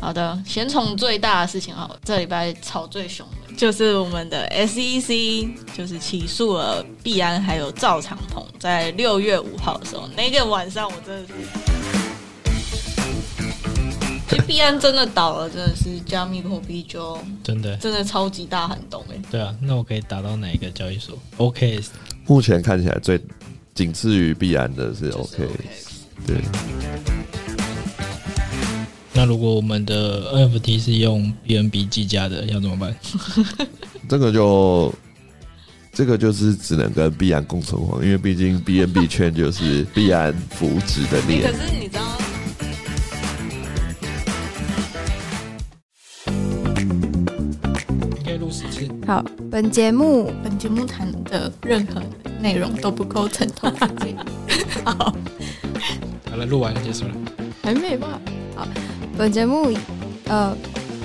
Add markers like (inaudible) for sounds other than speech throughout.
好的，先从最大的事情好了，这礼拜吵最凶的。就是我们的 SEC，就是起诉了币安还有赵长鹏，在六月五号的时候，那个晚上我真的是，其实币安真的倒了，真的是加密货币就真的真的超级大寒冬哎、对啊，那我可以打到哪一个交易所？OK，目前看起来最仅次于必然的是就是 OK，对，那如果我们的 NFT 是用 BNB 计价的，要怎么办？(laughs) 这个就这个就是只能跟必然共存亡，因为毕竟 BNB (laughs) 圈就是必然扶植的欸链可。是你知道。好，本节目本节目谈的任何内容都不构成投资建议。(laughs) 好，好了，录完就结束了。还没吧？好，本节目呃，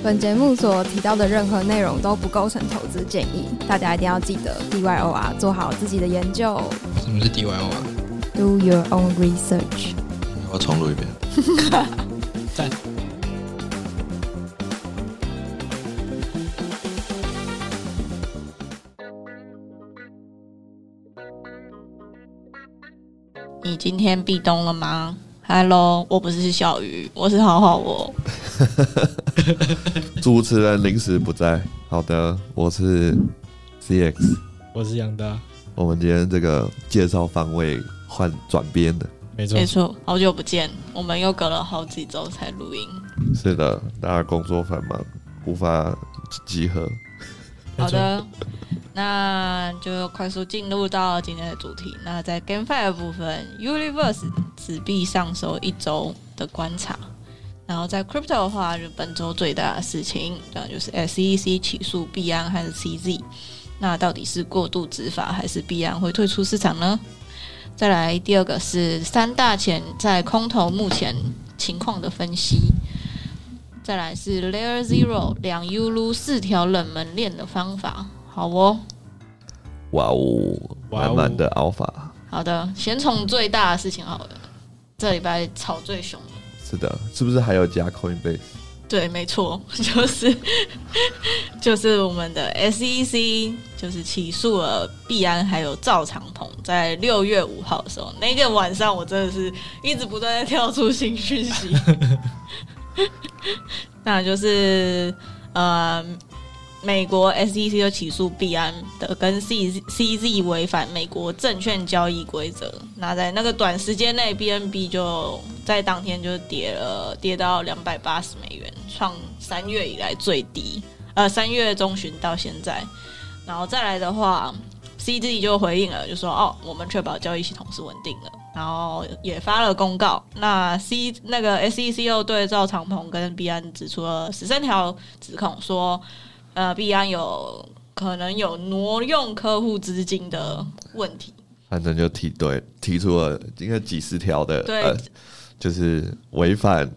本节目所提到的任何内容都不构成投资建议，大家一定要记得 DYOR 做好自己的研究什么是 DYO 啊？，Do your own research。我要重录一遍。(laughs) 赞。你今天壁咚了吗？Hello，我不是小鱼，我是好好我。(laughs) 主持人临时不在。好的，我是 CX。我是杨大，我们今天这个介绍方位换转编的，没错没，错，好久不见，我们又隔了好几周才录音。是的，大家工作繁忙，无法集合。好的，那就快速进入到今天的主题。那在 GameFi 的部分，Universe 纸币上收一周的观察。然后在 Crypto 的话，就本周最大的事情，那就是 SEC 起诉币安还是 CZ。那到底是过度执法，还是币安会退出市场呢？再来第二个是三大钱在空头目前情况的分析。再来是 Layer Zero 两 U 撸四条冷门链的方法。好哦，哇哦，满满的 alpha。好的，先从最大的事情好了。这礼拜吵最凶的，是的，是不是还有加 Coinbase？对，没错，(laughs) 就是 (laughs) 就是我们的 SEC 就是起诉了币安还有赵长鹏，在六月五号的时候，那个晚上我真的是一直不断在跳出新讯息，(laughs) (laughs) 那就是呃。美国 SEC 就起诉币安的跟 C CZ 违反美国证券交易规则，那在那个短时间内，BNB 就在当天就跌了，跌到两百八十美元，创三月以来最低，呃，三月中旬到现在，然后再来的话，CZ 就回应了，就说哦，我们确保交易系统是稳定的，然后也发了公告。那 C 那个 SEC 又对赵长鹏跟币安指出了十三条指控，说呃币安有可能有挪用客户资金的问题。反正就提对提出了应该几十条的，对呃，就是违反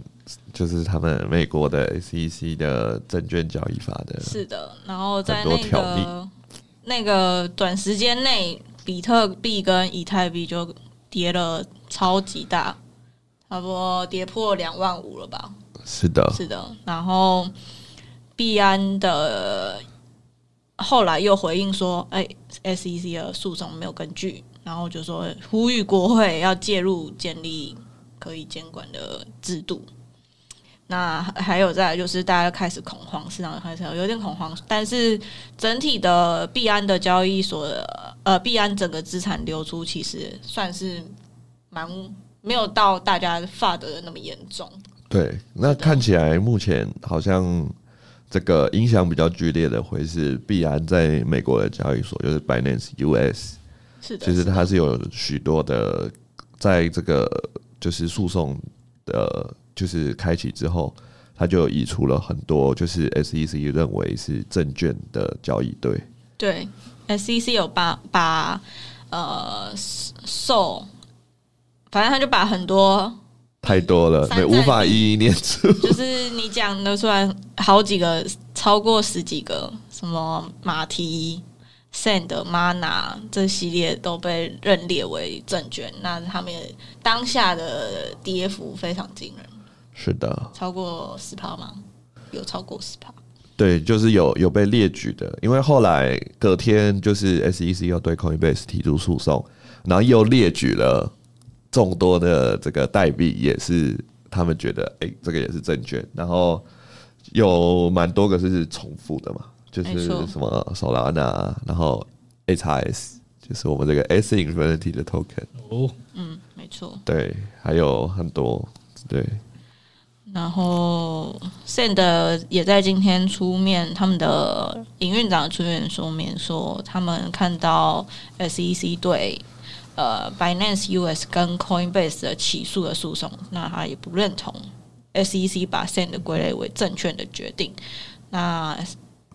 就是他们美国的 SEC 的证券交易法的，是的，然后在那条例个那个短时间内，比特币跟以太币就跌了超级大，差不多跌破两万五了吧？是的，是的，然后币安的后来又回应说，哎，SEC 的诉讼没有根据，然后就说呼吁国会要介入建立可以监管的制度。那还有再来就是大家开始恐慌，市场开始有点恐慌，但是整体的币安的交易所呃币安整个资产流出其实算是蛮没有到大家发的那么严重。对。那看起来目前好像这个影响比较剧烈的会是币安在美国的交易所，就是 Binance US，是的，其实它是有许多的，在这个就是诉讼的，就是开启之后，它就移除了很多，就是 SEC 认为是证券的交易对。对，SEC 有把把呃受，反正他就把很多太多了，没无法一一念出。(laughs) 就是你讲的出来好几个，超过十几个，什么马蹄、Sand、Mana 这系列都被认列为证券，那他们当下的跌幅非常惊人，是的，超过十趴吗？有超过十趴。对，就是有有被列举的，因为后来隔天就是 SEC 又对 Coinbase 提出诉讼，然后又列举了众多的这个代币，也是他们觉得哎、这个也是证券，然后有蛮多个是重复的嘛，就是什么 Solana，然后 HRS，就是我们这个 S Infinity 的 token，哦，嗯，没错。对，还有很多对。然后 Sand 也在今天出面，他们的营运长出面说明说，他们看到 SEC 对呃 Binance US 跟 Coinbase 的起诉的诉讼，那他也不认同 SEC 把 Sand 归类为证券的决定。那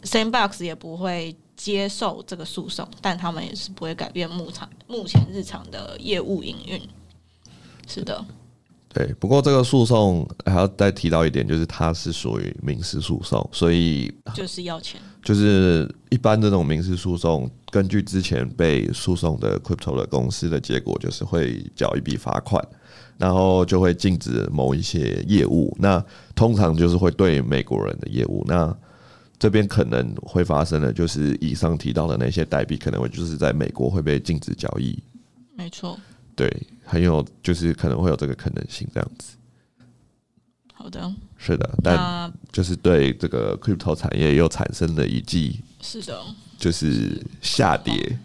Sandbox 也不会接受这个诉讼，但他们也是不会改变目前目前日常的业务营运。是的，对，不过这个诉讼还要再提到一点，就是它是属于民事诉讼，所以就是要钱。就是一般这种民事诉讼，根据之前被诉讼的 crypto 的公司的结果，就是会缴一笔罚款，然后就会禁止某一些业务。那通常就是会对美国人的业务，那这边可能会发生的，就是以上提到的那些代币，可能会就是在美国会被禁止交易。没错，对，很有就是可能会有这个可能性，这样子。好的，是的，但就是对这个 crypto 产业又产生了一记是的，就是下跌。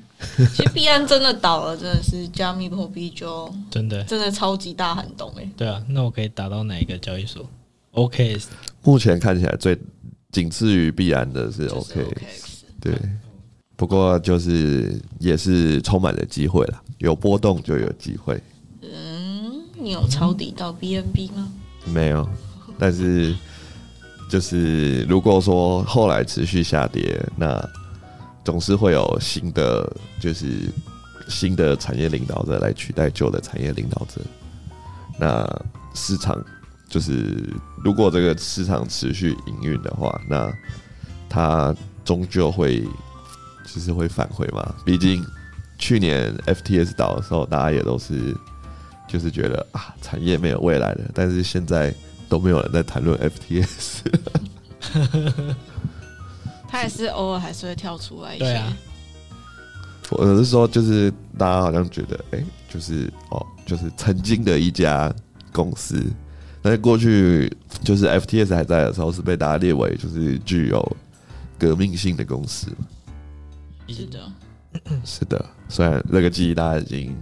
其实币安真的倒了，真的是加密货币就真的，真的超级大寒冬哎、对啊，那我可以打到哪一个交易所？OK，目前看起来最仅次于币安的是 OK，OKX 对。不过就是也是充满了机会了，有波动就有机会。你有抄底到 BNB 吗？没有，但是就是如果说后来持续下跌，那总是会有新的就是新的产业领导者来取代旧的产业领导者。那市场就是如果这个市场持续营运的话，那它终究会就是会返回嘛。毕竟去年 FTS 倒的时候，大家也都是就是觉得啊，产业没有未来了。但是现在都没有人在谈论 FTS。(laughs) 他也是偶尔还是会跳出来一些。对啊我是说，就是大家好像觉得，哎、就是哦，就是曾经的一家公司，但是过去就是 FTS 还在的时候，是被大家列为就是具有革命性的公司。是的，是的，虽然那个记忆大家已经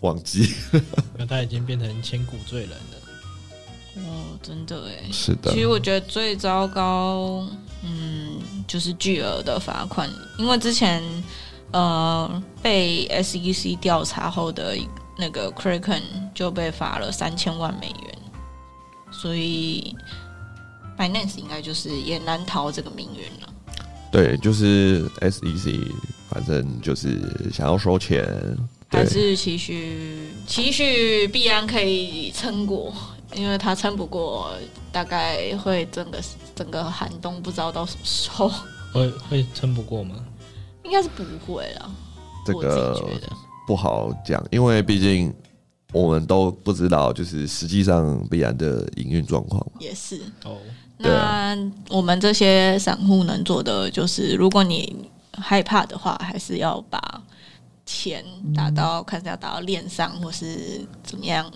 忘记。(laughs) 那他已经变成千古罪人了。哦，真的哎。是的其，实我觉得最糟糕，嗯，就是巨额的罚款，因为之前呃被 SEC 调查后的那个 Kraken 就被罚了三千万美元，所以 Binance 应该就是也难逃这个命运了。对，就是 SEC，反正就是想要收钱。对还，是期许期许必然可以撑过，因为他撑不过，大概会整个整个寒冬不知道到什么时候，会会撑不过吗？应该是不会啦。这个不好讲，因为毕竟我们都不知道，就是实际上必然的营运状况。也是。哦，那我们这些散户能做的就是，如果你害怕的话，还是要把钱打到，看是要打到链上，或是怎么样。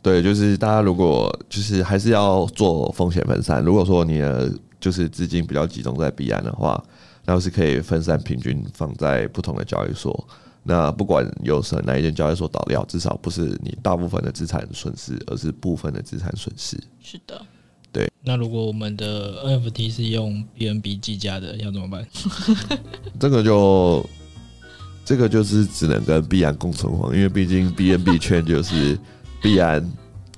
对，就是大家如果就是还是要做风险分散。如果说你的就是资金比较集中在币安的话，那是可以分散平均放在不同的交易所。那不管有什哪一间交易所倒掉，至少不是你大部分的资产损失，而是部分的资产损失。是的，对那如果我们的 NFT 是用 BNB 计价的，要怎么办？(laughs) 这个就这个就是只能跟币安共存亡，因为毕竟 BNB (laughs) 圈就是币安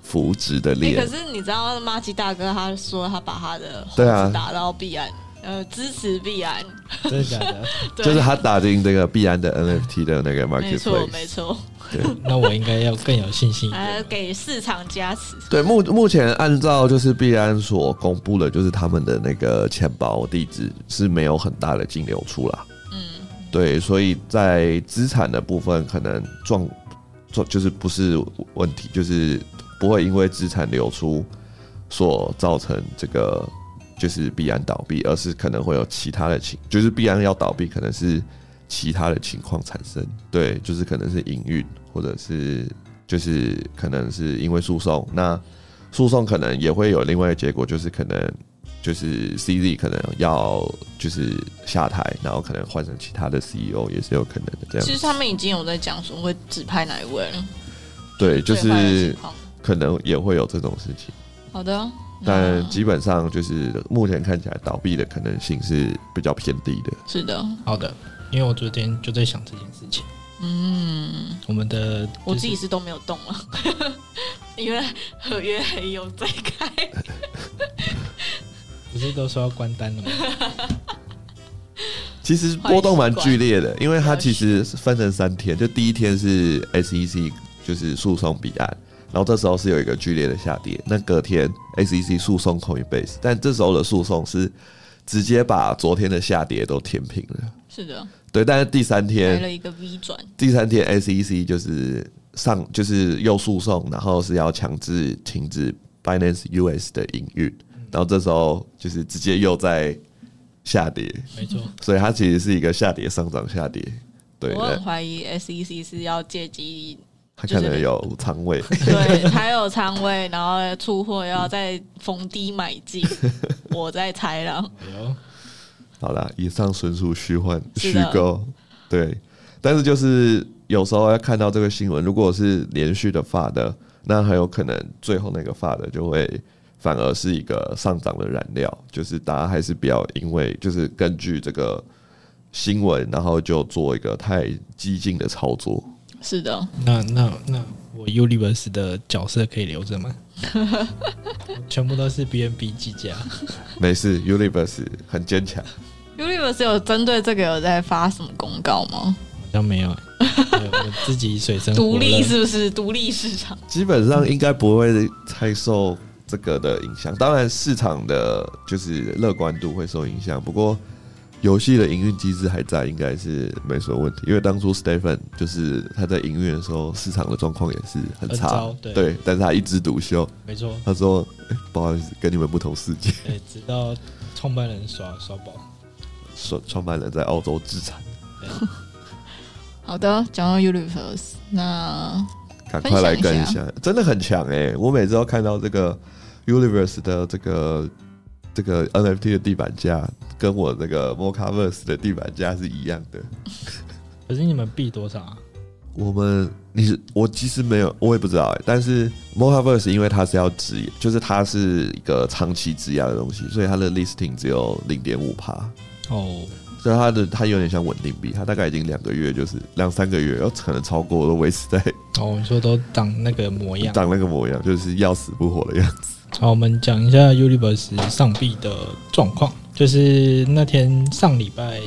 扶植的哎、链。可是你知道马吉大哥他说他把他的猴对啊打到币安，呃，支持币安，真的假的？(laughs) 就是他打进这个币安的 NFT 的那个 marketplace，没错，(laughs) 那我应该要更有信心呃。给市场加持。对，目目前按照就是币安所公布的，就是他们的那个钱包地址是没有很大的净流出啦。对，所以在资产的部分可能状状就是不是问题，就是不会因为资产流出所造成这个就是必然倒闭，而是可能会有其他的情，就是必然要倒闭，可能是其他的情况产生。对，就是可能是营运，或者是就是可能是因为诉讼，那诉讼可能也会有另外的结果，就是可能就是 CZ 可能要就是下台，然后可能换成其他的 CEO 也是有可能的这样其。实他们已经有在讲说会指派哪一位了，对，就是可能也会有这种事情，好的，但基本上就是目前看起来倒闭的可能性是比较偏低的。是的，好的，因为我昨天就在想这件事情。嗯，我们的我自己就是是都没有动了，(laughs) 因为合约还有在开。不是都说要关单了吗？(laughs) 其实波动蛮剧烈的，因为它其实是分成三天，就第一天是 SEC 就是诉讼彼岸，然后这时候是有一个剧烈的下跌，那隔天 SEC 诉讼 Coinbase，但这时候的诉讼是直接把昨天的下跌都填平了。是的，对，但是第三来天了一个 V 转，第三天 SEC 就是上就是又诉讼，然后是要强制停止 Binance US 的营运，然后这时候就是直接又在下跌，没错，所以它其实是一个下跌上涨下跌。对，我很那怀疑 SEC 是要借机，它可能有仓位，对，它有仓位，然后出货要再逢低买进，(laughs) 我在猜了。好啦，以上纯属虚幻虚构，对。但是就是有时候要看到这个新闻，如果是连续的发的，那很有可能最后那个发的就会反而是一个上涨的燃料。就是大家还是不要因为就是根据这个新闻，然后就做一个太激进的操作。是的，那那那我 Universe 的角色可以留着吗？(laughs) 全部都是 BNB 计价，没事，Universe 很坚强。Universe 有针对这个有在发什么公告吗？好像没有、我自己水深独立是不是独立市场？基本上应该不会太受这个的影响。当然，市场的就是乐观度会受影响，不过游戏的营运机制还在，应该是没什么问题。因为当初 Stephen 就是他在营运的时候，市场的状况也是很很差糟，对，但是他一枝独秀。没错，他说：“欸不好意思，跟你们不同世界。对，直到创办人刷刷宝，”创创办人在澳洲自产，(laughs) 好的，讲到 Universe，那赶快来跟一下，真的很强哎、我每次都看到这个 Universe 的这个这个 NFT 的地板价，跟我那个 Mocaverse 的地板价是一样的。(laughs) 可是你们币多少啊？我们你是我其实没有，我也不知道哎、但是 Mocaverse 因为它是要质押，就是它是一个长期质押的东西，所以它的 listing 只有零点五帕。哦，所以它的它有点像稳定币，它大概已经两个月，就是两三个月，然后可能超过都维持在哦，你说都长那个模样。长那个模样，就是要死不活的样子。好，我们讲一下 Universe 上币的状况，就是那天上礼拜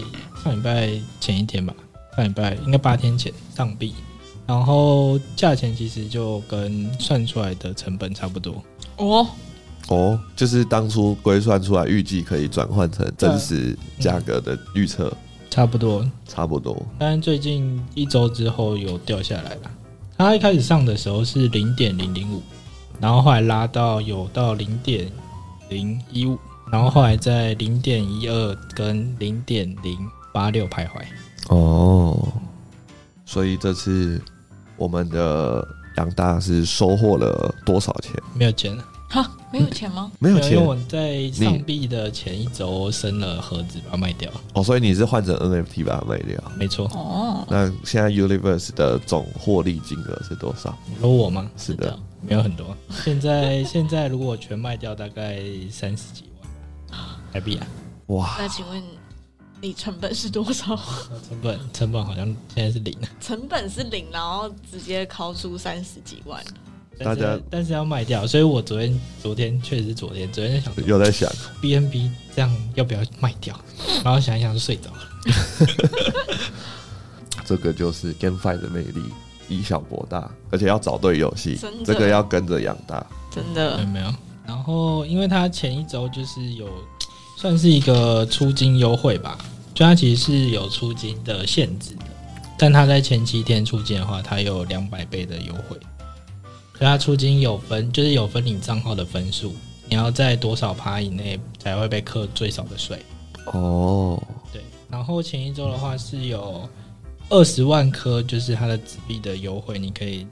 上礼拜前一天吧，上礼拜应该八天前上币，然后价钱其实就跟算出来的成本差不多。哦，哦，就是当初规算出来预计可以转换成真实价格的预测，差不多，差不多。但最近一周之后有掉下来了。它一开始上的时候是零点零零五，然后后来拉到有到零点零一五，然后后来在零点一二跟零点零八六徘徊。哦，所以这次我们的杨大是收获了多少钱？没有钱了，哈，没有钱吗？(laughs) 没有钱因为我在上币的前一周升了盒子，把它卖掉。哦，所以你是换成 NFT 把它卖掉。没错，哦，那现在 Universe 的总获利金额是多少？你说我吗？是的，没有很多。(laughs) 现在现在如果我全卖掉，大概三十几万台币啊。哇，那请问你成本是多少？成本成本好像现在是零，成本是零，然后直接掏出三十几万，大家但是要卖掉，所以我昨天昨天确实是昨天，昨天在想说又在想，BNB 这样要不要卖掉，然后想一想就睡着了。(laughs) 这个就是 GameFi 的魅力，以小博大，而且要找对游戏真的，这个要跟着养大。真的有没有。然后因为他前一周就是有算是一个出金优惠吧，就他其实是有出金的限制的，但他在前七天出金的话，他有两百倍的优惠。所以它出金有分，就是有分你账号的分数，你要在多少趴以内才会被课最少的税。哦，对，然后前一周的话是有二十万颗，就是它的纸币的优惠，你可以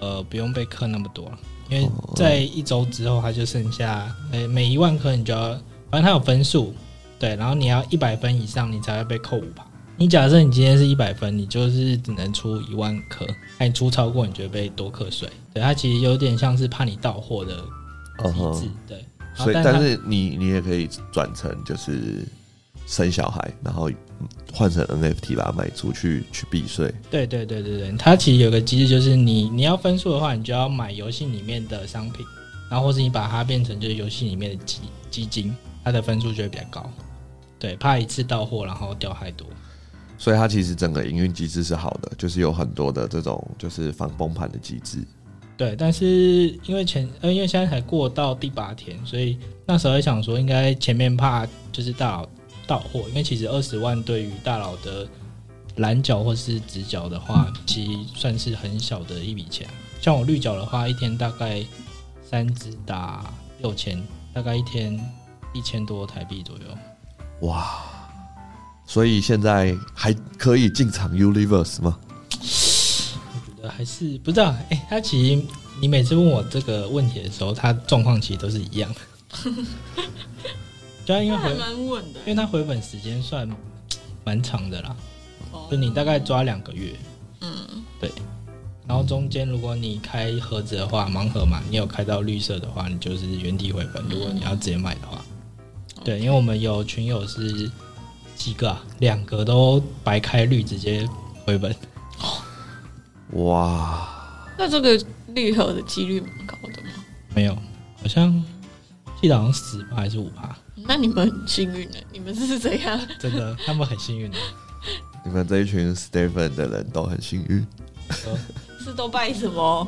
呃不用被课那么多了，因为在一周之后它就剩下每每一万颗你就要，反正它有分数，对，然后你要一百分以上你才会被扣五趴。你假设你今天是一百分，你就是只能出一万颗，那你出超过你就会被多课税。对，它其实有点像是怕你到货的机制对。所以但是你你也可以转成就是生小孩，然后嗯换成 NFT 把它卖出去去避税。对对对对对，它其实有个机制，就是你你要分数的话，你就要买游戏里面的商品，然后或是你把它变成就是游戏里面的基基金，它的分数就会比较高。对，怕一次到货然后掉太多。所以它其实整个营运机制是好的，就是有很多的这种就是防崩盘的机制。对，但是因为前呃因为现在才过到第八天，所以那时候也想说，应该前面怕就是大佬到货，因为其实二十万对于大佬的蓝角或是直角的话，(laughs) 其实算是很小的一笔钱。像我绿角的话，一天大概三只打六千，大概一天一千多台币左右。哇！所以现在还可以进场 Universe 吗？我觉得还是不知道，哎、他其实你每次问我这个问题的时候，他状况其实都是一样。(laughs) 的。就他因为还回蛮稳的。因为他回本时间算蛮长的啦，哦。就你大概抓两个月，嗯，对。然后中间如果你开盒子的话，盲盒嘛，你有开到绿色的话，你就是原地回本。如果你要直接买的话，对，因为我们有群友是几个啊，两个都白开绿直接回本，哇！那这个绿盒的几率蛮高的吗？没有，好像记得好像十趴还是五趴，那你们很幸运的，你们是怎样？真的，他们很幸运的。你们这一群 Stephen 的人都很幸运 (laughs) 是都拜什么？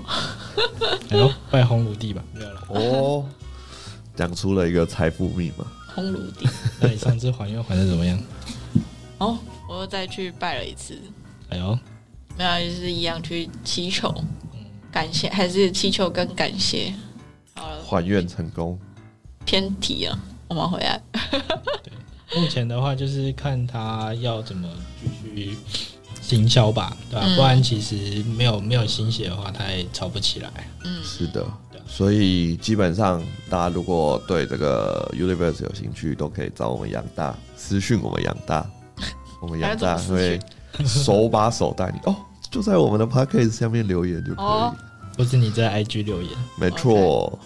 (laughs) 拜红炉地吧，没有了。哦，讲出了一个财富密码。烘炉地。(laughs) 那你上次还愿还的怎么样？哦，我又再去拜了一次，哎呦，没有，就是一样去祈求感谢，还是祈求跟感谢。好了，还愿成功，偏题了，我们回来。(laughs) 目前的话就是看他要怎么继续行销吧，对吧、嗯不然其实没有没有心血的话，他也炒不起来。嗯，是的。所以基本上，大家如果对这个 Universe 有兴趣，都可以找我们杨大私讯我们杨大，(laughs) 我们杨大还要怎么会手把手带你哦，就在我们的 p a c k a g e 下面留言就可以。哦或是你在 IG 留言，没错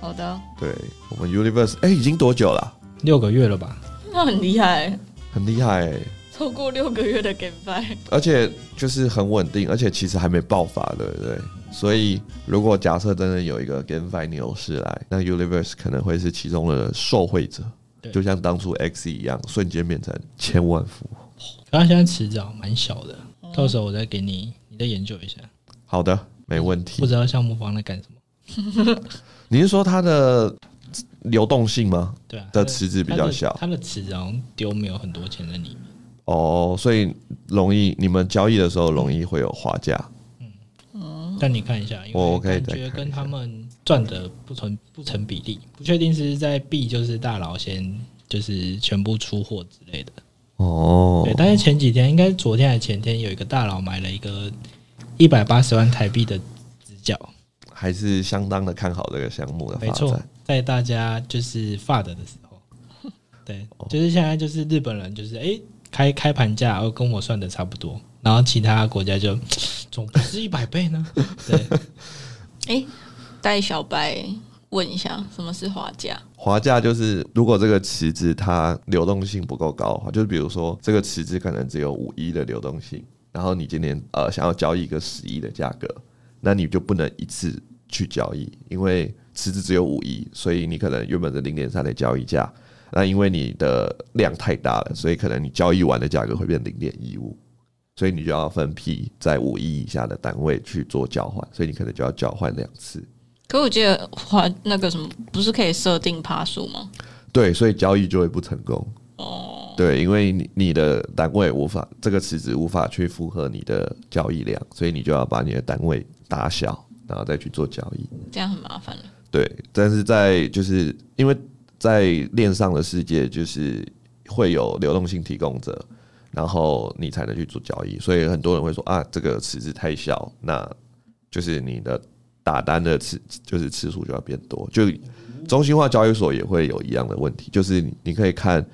好的，对我们 Universe，哎、已经多久了？六个月了吧？那很厉害，很厉害、欸，超过六个月的 GameFi。而且就是很稳定，而且其实还没爆发，对不对？所以如果假设真的有一个 GameFi 牛市来，那 Universe 可能会是其中的受惠者，就像当初 X 一样，瞬间变成千万富翁。可他现在池子蛮小的，到时候我再给你，你再研究一下。好的，没问题不。知道项目方在干什么？(laughs) 你是说它的流动性吗？对啊，的池子比较小它的池子好像丢没有很多钱在里面。哦，所以容易你们交易的时候容易会有滑价。但你看一下，因为我感觉跟他们赚的不成不成比例，不确定是在 B 就是大佬先就是全部出货之类的。哦。对，但是前几天应该是昨天还是前天，有一个大佬买了一个一百八十万台币的直角，还是相当的看好这个项目的没错在大家就是发的的时候，对，就是现在就是日本人就是诶开开盘价，然后跟我算的差不多，然后其他国家就 (tsk) 总不是一百倍呢？(laughs) 对，哎，带小白问一下，什么是滑价？滑价就是，如果这个池子它流动性不够高的话，就是比如说这个池子可能只有五亿的流动性，然后你今年呃想要交易一个十亿的价格，那你就不能一次去交易，因为池子只有五亿，所以你可能原本的零点三的交易价，那因为你的量太大了，所以可能你交易完的价格会变零点一五。所以你就要分批在五亿以下的单位去做交换，所以你可能就要交换两次。可我记得还那个什么，不是可以设定趴数吗？对，所以交易就会不成功。哦，对，因为你你的单位无法这个池子无法去符合你的交易量，所以你就要把你的单位打小，然后再去做交易。这样很麻烦了。对，但是在就是因为在链上的世界，就是会有流动性提供者，然后你才能去做交易，所以很多人会说啊，这个池子太小，那就是你的打单的次就是次数就要变多，就中心化交易所也会有一样的问题，就是你可以看。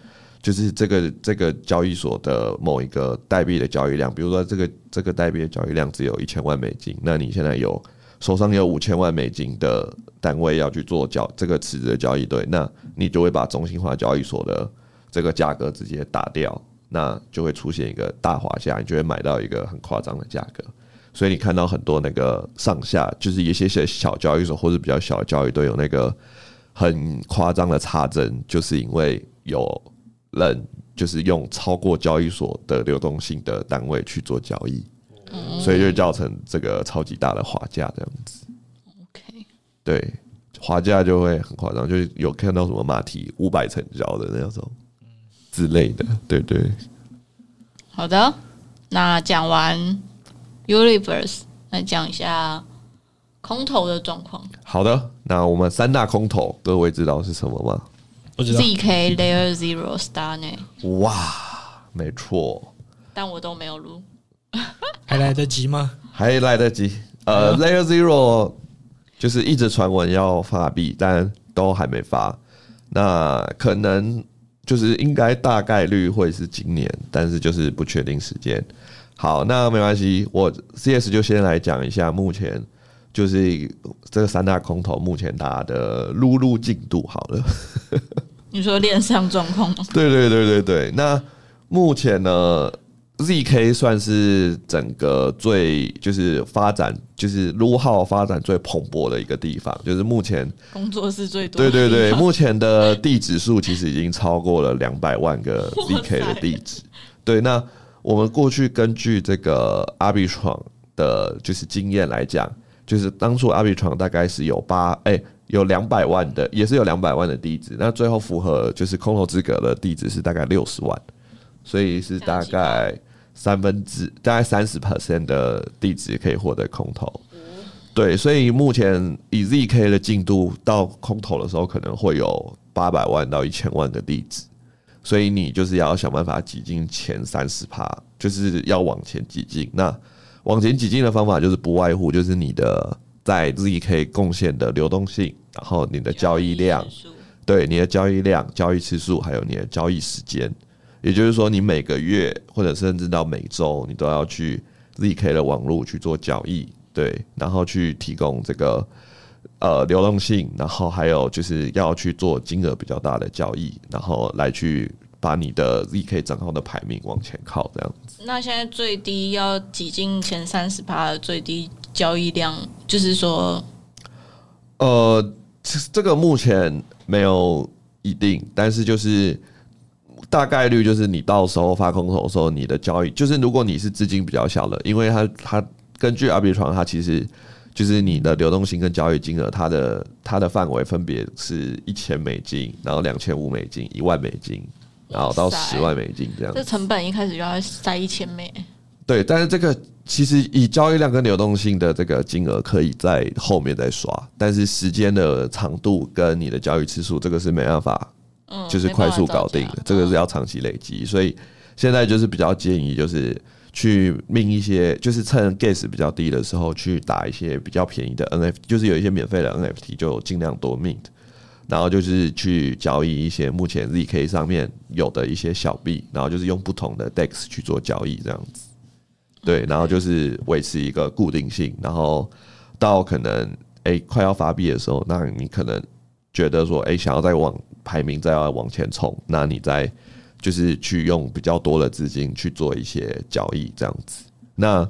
就是这个这个交易所的某一个代币的交易量，比如说这个这个代币的交易量只有一千万美金，那你现在有手上有五千万美金的单位要去做交这个池子的交易对，那你就会把中心化交易所的这个价格直接打掉，那就会出现一个大滑价，你就会买到一个很夸张的价格。所以你看到很多那个上下，就是一些些小交易所或者比较小的交易都有那个很夸张的差针，就是因为有。人就是用超过交易所的流动性的单位去做交易，所以就造成这个超级大的滑价这样子。OK，对，滑价就会很夸张，就是有看到什么马蹄五百成交的那种之类的。对对，好的，那讲完 Universe，来讲一下空头的状况。好的，那我们三大空头，各位知道是什么吗？不知道 ZK Layer Zero Star 呢？哇，没错，但我都没有录。(laughs) 还来得及吗？还来得及。呃，Layer Zero 就是一直传闻要发币，但都还没发。那可能就是应该大概率会是今年，但是就是不确定时间。好，那没关系，我 CS 就先来讲一下目前就是这个三大空头目前大家的撸撸进度好了。你说链上状况吗？(laughs) 对对对对对，那目前呢，ZK 算是整个最就是发展就是撸号发展最蓬勃的一个地方，就是目前工作室最多。对对对，目前的地址数其实已经超过了两百万个 ZK 的地址。对，那我们过去根据这个阿比床的，就是经验来讲，就是当初阿比床大概是有八哎。有两百万的，也是有两百万的地址，那最后符合就是空头资格的地址是大概六十万，所以是大概三分之大概三十 percent 的地址可以获得空投。对，所以目前以 ZK 的进度到空投的时候，可能会有八百万到一千万个地址，所以你就是要想办法挤进前三十趴，就是要往前挤进。那往前挤进的方法就是不外乎就是你的。在 ZK 贡献的流动性，然后你的交易量，对你的交易量、交易次数，还有你的交易时间，也就是说，你每个月或者甚至到每周，你都要去 ZK 的网络去做交易，对，然后去提供这个呃流动性，然后还有就是要去做金额比较大的交易，然后来去把你的 ZK 账号的排名往前靠，这样子。那现在最低要挤进前三十趴的最低。交易量就是说，呃，这个目前没有一定，但是就是大概率就是你到时候发空头的时候，你的交易就是如果你是资金比较小的，因为它它根据阿比床，它其实就是你的流动性跟交易金额，它的它的范围分别是一千美金，然后两千五美金，一万美金，然后到十万美金这样。这成本一开始就要塞一千美。对，但是这个其实以交易量跟流动性的这个金额可以在后面再刷，但是时间的长度跟你的交易次数，这个是没办法，就是快速搞定的，这个是要长期累积。所以现在就是比较建议，就是去命一些，就是趁 gas 比较低的时候去打一些比较便宜的 NFT，就是有一些免费的 NFT 就尽量多 mint，然后就是去交易一些目前 zk 上面有的一些小币，然后就是用不同的 dex 去做交易这样子。对，然后就是维持一个固定性，然后到可能哎快要发币的时候，那你可能觉得说哎想要再往排名再要往前冲，那你再就是去用比较多的资金去做一些交易这样子。那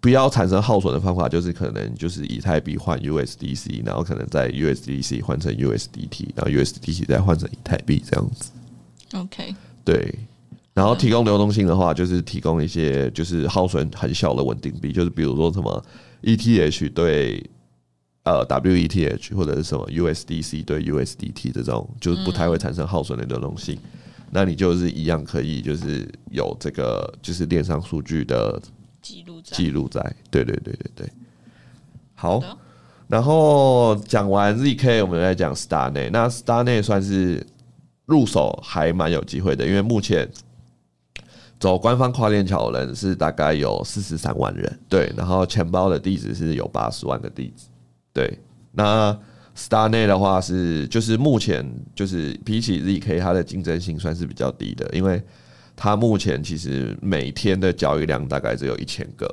不要产生耗损的方法，就是可能就是以太币换 USDC，然后可能在 USDC 换成 USDT，然后 USDT 再换成以太币这样子。OK，对。然后提供流动性的话，就是提供一些就是耗损很小的稳定币，就是比如说什么 ETH 对呃 WETH 或者是什么 USDC 对 USDT 这种，就是不太会产生耗损的流动性。那你就是一样可以就是有这个就是链上数据的记录在记录在，对对对对对。好，然后讲完 ZK，我们再讲 StarNet。那 StarNet 算是入手还蛮有机会的，因为目前走官方跨链桥的人是大概有四十三万人，对，然后钱包的地址是有八十万个地址，对。那 StarNet 的话是就是目前就是比起 ZK，它的竞争性算是比较低的，因为它目前其实每天的交易量大概只有一千个，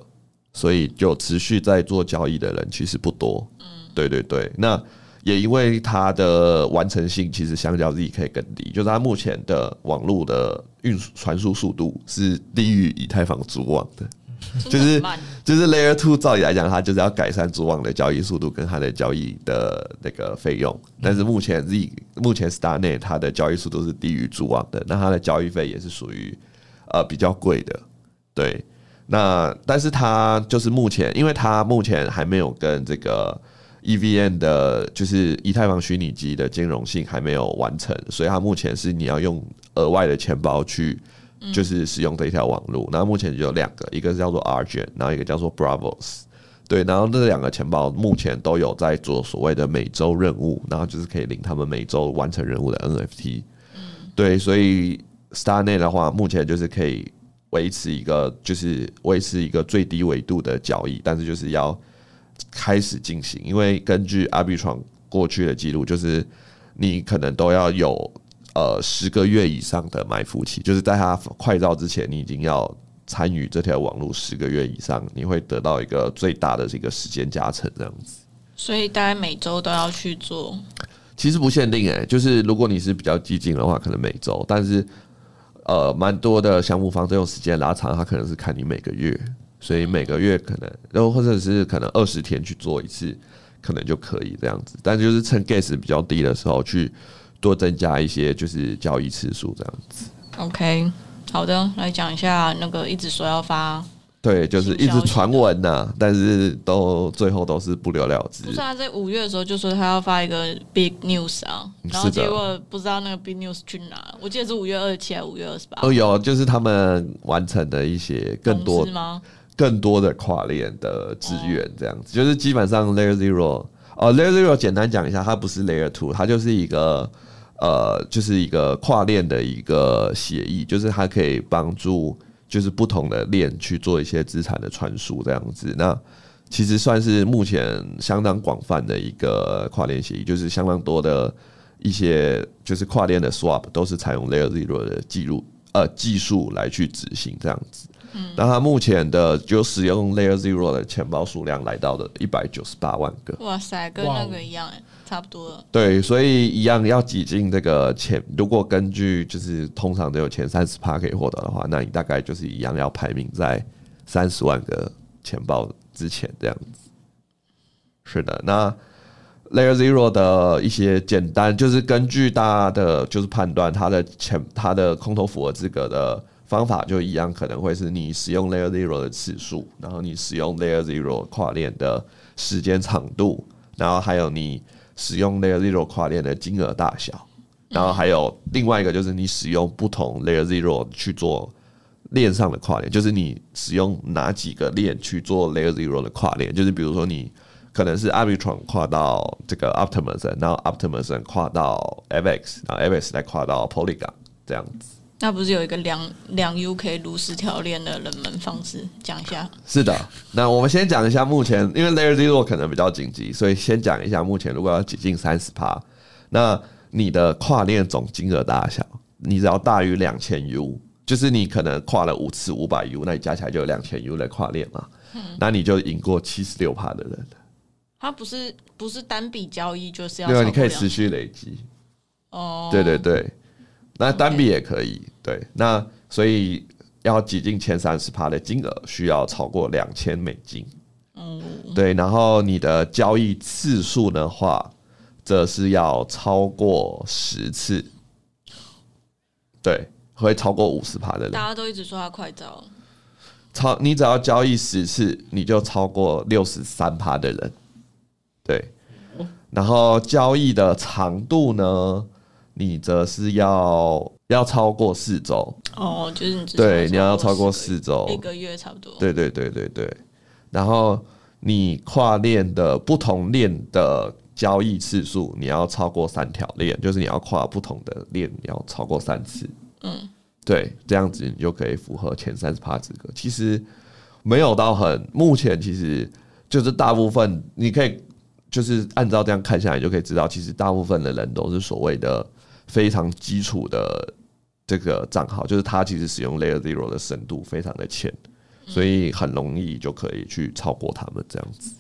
所以就持续在做交易的人其实不多。嗯，对对对。那也因为它的完成性其实相较 ZK 更低，就是它目前的网络的运输传输速度是低于以太坊主网的。就是就是 Layer Two 照理来讲，它就是要改善主网的交易速度跟它的交易的那个费用。但是目前 Z 目前 StarNet 它的交易速度是低于主网的，那它的交易费也是属于呃比较贵的。对，那但是它就是目前，因为它目前还没有跟这个 EVM 的，就是以太坊虚拟机的兼容性还没有完成，所以它目前是你要用额外的钱包去。就是使用这一条网路，那目前就有两个，一个是叫做 Argent，然后一个叫做 Bravos，对，然后这两个钱包目前都有在做所谓的每周任务，然后就是可以领他们每周完成任务的 NFT，对，所以 StarNet 的话，目前就是可以维持一个就是维持一个最低维度的交易，但是就是要开始进行，因为根据 Arbitron 过去的记录，就是你可能都要有呃十个月以上的埋伏期，就是在它快照之前，你已经要参与这条网络十个月以上，你会得到一个最大的这个时间加成这样子。所以大概每周都要去做。其实不限定诶、就是如果你是比较激进的话，可能每周，但是呃，蛮多的项目方这种时间拉长，它可能是看你每个月，所以每个月可能，然后或者是可能二十天去做一次，可能就可以这样子。但就是趁 gas 比较低的时候，去多增加一些就是交易次数这样子。OK，好的，来讲一下那个一直说要发，对，就是一直传闻呐，但是都最后都是不了了之不。是他在五月的时候就说他要发一个 big news 啊，然后结果不知道那个 big news 去哪。我记得是五月二十七还是五月二十八？哦，有，就是他们完成的一些更多吗？更多的跨链的资源，这样子，就是基本上 Layer Zero，哦，Layer Zero 简单讲一下，它不是 Layer Two，它就是一个呃，就是一个跨链的一个协议，就是它可以帮助就是不同的链去做一些资产的传输，这样子。那其实算是目前相当广泛的一个跨链协议，就是相当多的一些就是跨链的 swap 都是采用 Layer Zero 的记录呃技术来去执行这样子。那它目前的就使用 Layer Zero 的钱包数量来到了一百九十八万个，哇塞，跟那个一样、欸，差不多了。对，所以一样要挤进这个前，如果根据就是通常都有前三十趴可以获得的话，那你大概就是一样要排名在三十万个钱包之前这样子。是的，那 Layer Zero 的一些简单，就是根据大家的就是判断它的钱它的空头符合资格的方法就一样，可能会是你使用 Layer Zero 的次数，然后你使用 Layer Zero 跨链的时间长度，然后还有你使用 Layer Zero 跨链的金额大小，然后还有另外一个就是你使用不同 Layer Zero 去做链上的跨链，就是你使用哪几个链去做 Layer Zero 的跨链，就是比如说你可能是 Arbitron 跨到这个 Optimism，然后 Optimism 跨到 FX，然后 FX 再跨到 Polygon 这样子。那不是有一个两两 UK 如实条链的冷门方式，讲一下。是的，那我们先讲一下目前，因为 Layer Zero 可能比较紧急，所以先讲一下目前如果要挤进三十趴，那你的跨链总金额大小，你只要大于两千 U，就是你可能跨了五次五百 U，那你加起来就有两千 U 的跨链嘛，那你就赢过七十六趴的人了。它不是不是单笔交易，就是要对你可以持续累积。哦。对对对，那单笔也可以。对，那所以要挤进前三十趴的金额，需要超过两千美金。嗯，对，然后你的交易次数的话，则是要超过十次。对，会超过五十趴的人。大家都一直说他快招，超你只要交易十次，你就超过六十三趴的人。对，然后交易的长度呢，你则是要要超过四周，哦，就是你对，你要超过四四周，一个月差不多。对对对对对，然后你跨链的不同链的交易次数，你要超过三条链，就是你要跨不同的链，你要超过三次。嗯，对，这样子你就可以符合前三十趴资格。其实没有到很，目前其实就是大部分你可以就是按照这样看下来，就可以知道，其实大部分的人都是所谓的非常基础的这个账号，就是他其实使用 Layer Zero 的深度非常的浅，所以很容易就可以去超过他们这样子。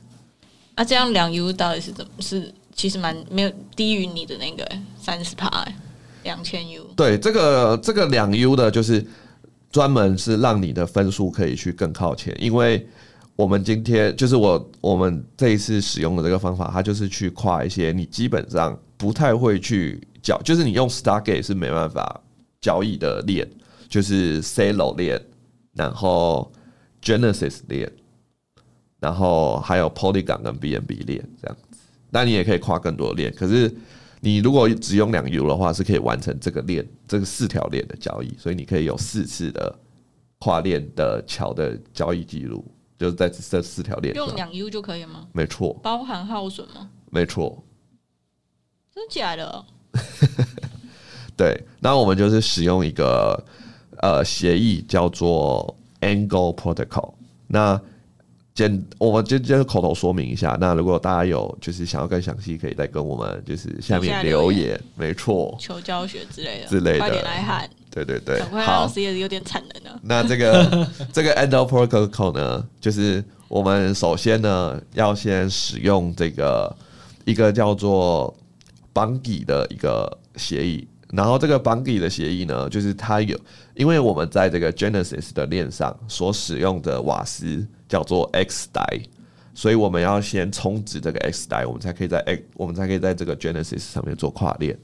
啊，这样两 U 到底是怎么？是其实蛮没有低于你的那个三十趴，两千 U。对，这个这个两 U 的，就是专门是让你的分数可以去更靠前，因为我们今天就是我我们这一次使用的这个方法，它就是去跨一些你基本上不太会去交，就是你用 Stargate 是没办法交易的链，就是 Celo 链，然后 Genesis 链，然后还有 Polygon 跟 BNB 链这样子。那你也可以跨更多的链，可是你如果只用两 U 的话，是可以完成这个链这个四条链的交易，所以你可以有四次的跨链的桥的交易记录，就是在这四条链。用两 U 就可以吗？没错，包含耗损吗？没错，真的假的？(laughs) 对。那我们就是使用一个呃协议叫做 Angle Protocol。那简我们就就是口头说明一下。那如果大家有就是想要更详细，可以再跟我们就是下面留留言。没错，求教学之类的之类的快点来喊，对对对赶，快好让。CS 有点产能啊！那这个 (laughs) 这个 Angle Protocol 呢，就是我们首先呢要先使用这个一个叫做绑底的一个协议，然后这个绑底的协议呢，就是它有，因为我们在这个 Genesis 的链上所使用的瓦斯叫做 X 带。所以我们要先充值这个 X 带，我们才可以在 X，我们才可以在这个 Genesis 上面做跨链。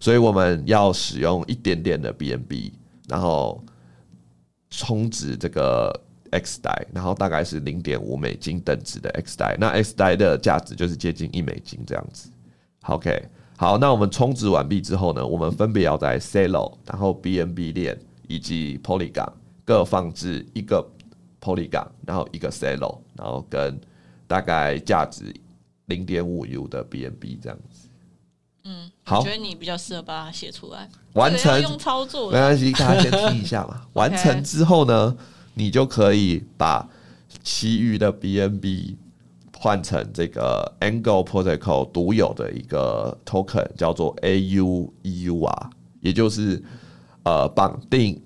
所以我们要使用一点点的 BNB，然后充值这个 X 带，然后大概是零点五美金等值的 X 带。那 X 带的价值就是接近一美金这样子。OK，好，那我们充值完毕之后呢，我们分别要在 Celo，然后 BNB 链以及 Polygon 各放置一个 Polygon，然后一个 Celo，然后跟大概价值零点五 U 的 BNB 这样子。嗯，好我觉得你比较适合把它写出来，完成用操作的。没关系，大家先听一下嘛。(laughs) 完成之后呢，你就可以把其余的 BNB 换成这个 Angle Protocol 独有的一个 token，叫做 AUEUR，也就是呃绑定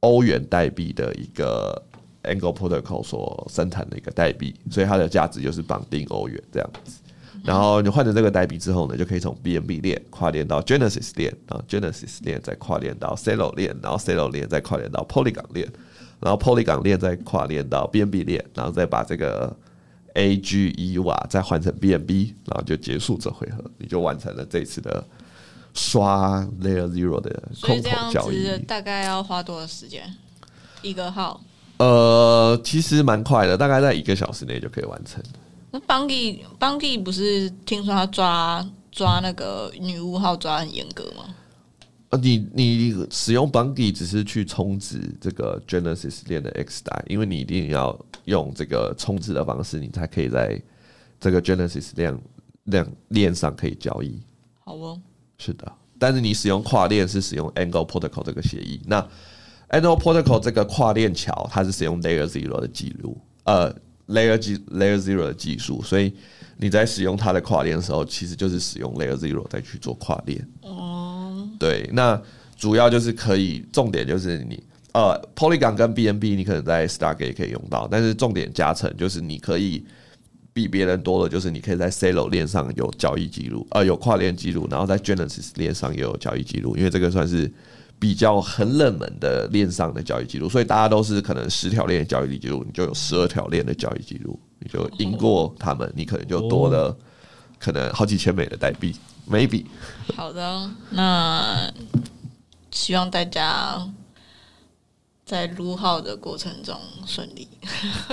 欧元代币的一个 Angle Protocol 所生产的一个代币，所以它的价值就是绑定欧元这样子。然后你换成这个代币之后呢，就可以从 BNB 链跨链到 Genesis 链，然后 Genesis 链再跨链到 Celo 链，然后 Celo 链再跨链到 Polygon 链，然后 Polygon 链再跨链到 BNB 链，然后再把这个 AGE 瓦再换成 BNB，然后就结束这回合，你就完成了这次的刷 Layer Zero 的空投交易子。大概要花多少时间？一个号？呃，其实蛮快的，大概在一个小时内就可以完成。那 Bungie Bungie 不是听说他抓抓那个女巫号抓很严格吗？呃，你你使用 Bungie 只是去充值这个 Genesis 链的 X 带，因为你一定要用这个充值的方式，你才可以在这个 Genesis 链链链上可以交易。好哦，是的，但是你使用跨链是使用 Angle Protocol 这个协议。那 Angle Protocol 这个跨链桥，它是使用 Layer Zero 的记录，呃，Layer 技 Layer Zero 的技术，所以你在使用它的跨链的时候，其实就是使用 Layer Zero 再去做跨链。哦，对，那主要就是可以，重点就是你呃，Polygon 跟 BNB 你可能在 Stargate 可以用到，但是重点加成就是你可以比别人多的，就是你可以在 Celo 链上有交易记录，呃，有跨链记录，然后在 Genesis 链上也有交易记录，因为这个算是比较很冷门的链上的交易记录，所以大家都是可能十条链的交易记录，你就有十二条链的交易记录，你就赢过他们，你可能就多了可能好几千美的代币，maybe。好的，那希望大家在撸号的过程中顺利，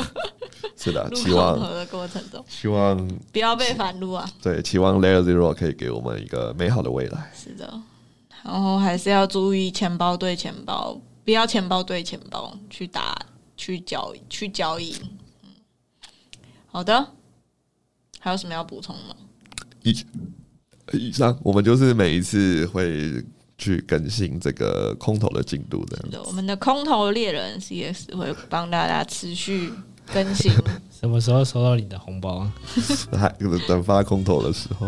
(laughs) 是的，撸期望的过程中希望不要被反撸啊！(laughs) 对，期望 Layer Zero 可以给我们一个美好的未来。是的，然后还是要注意钱包对钱包，不要钱包对钱包去打去交去交易。嗯，好的，还有什么要补充吗？以以上，我们就是每一次会去更新这个空投的进度的。我们的空投猎人 CS 会帮大家持续更新。(laughs) 什么时候收到你的红包啊？还等发空投的时候，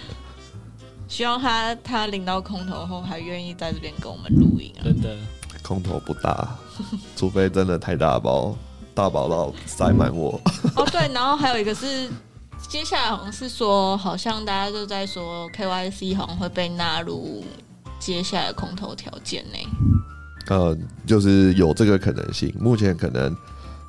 (laughs) 希望他他领到空投后还愿意在这边跟我们录音啊！真的，空投不大，除非真的太大包，大包到塞满我。哦，对，然后还有一个是，接下来好像是说，好像大家都在说 KYC 好像会被纳入接下来空投条件内。呃，就是有这个可能性。目前可能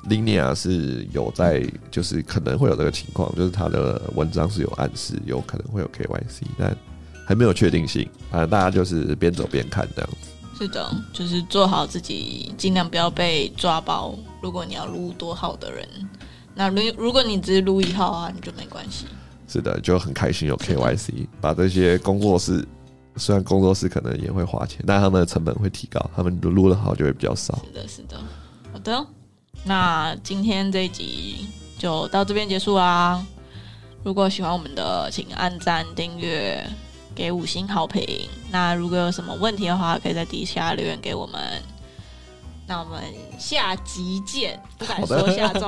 Linia 是有在，就是可能会有这个情况，就是他的文章是有暗示有可能会有 KYC，但还没有确定性。反正大家就是边走边看这样子。是的，就是做好自己，尽量不要被抓包。如果你要撸多号的人，那如如果你只是撸一号啊，你就没关系。是的，就很开心有 KYC，把这些工作室，虽然工作室可能也会花钱，但他们的成本会提高，他们撸的好就会比较少。是的，是的。好的，那今天这一集就到这边结束啦。如果喜欢我们的，请按赞、订阅、给五星好评。那如果有什么问题的话，可以在底下留言给我们。那我们下集见，不敢说下周，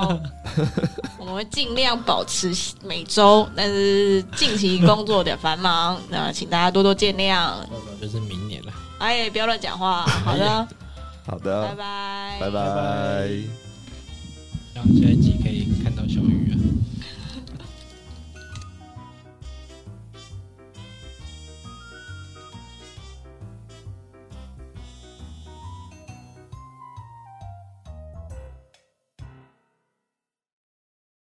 (laughs) 我们会尽量保持每周，但是近期工作有点繁忙，那请大家多多见谅。就是明年了。哎，不要乱讲话。好的，好的，拜拜，拜拜。然后下一集